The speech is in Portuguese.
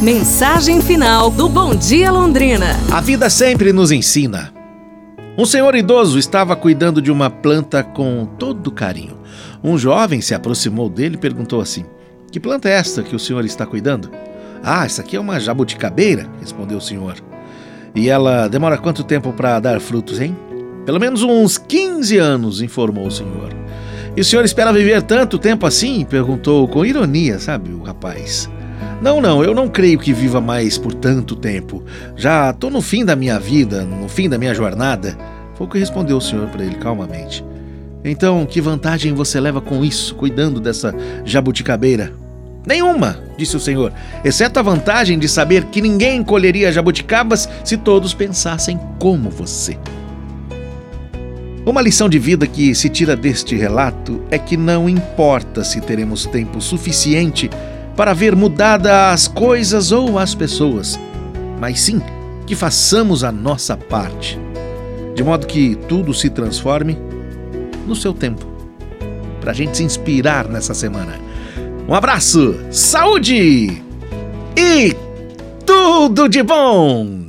Mensagem final do Bom Dia Londrina. A vida sempre nos ensina. Um senhor idoso estava cuidando de uma planta com todo carinho. Um jovem se aproximou dele e perguntou assim: Que planta é esta que o senhor está cuidando? Ah, essa aqui é uma jabuticabeira, respondeu o senhor. E ela demora quanto tempo para dar frutos, hein? Pelo menos uns 15 anos, informou o senhor. E o senhor espera viver tanto tempo assim? perguntou com ironia, sabe, o rapaz. Não, não, eu não creio que viva mais por tanto tempo. Já estou no fim da minha vida, no fim da minha jornada. Foi o que respondeu o senhor para ele calmamente. Então, que vantagem você leva com isso, cuidando dessa jabuticabeira? Nenhuma, disse o senhor, exceto a vantagem de saber que ninguém colheria jabuticabas se todos pensassem como você. Uma lição de vida que se tira deste relato é que não importa se teremos tempo suficiente para ver mudada as coisas ou as pessoas, mas sim que façamos a nossa parte, de modo que tudo se transforme no seu tempo, para a gente se inspirar nessa semana. Um abraço, saúde e tudo de bom!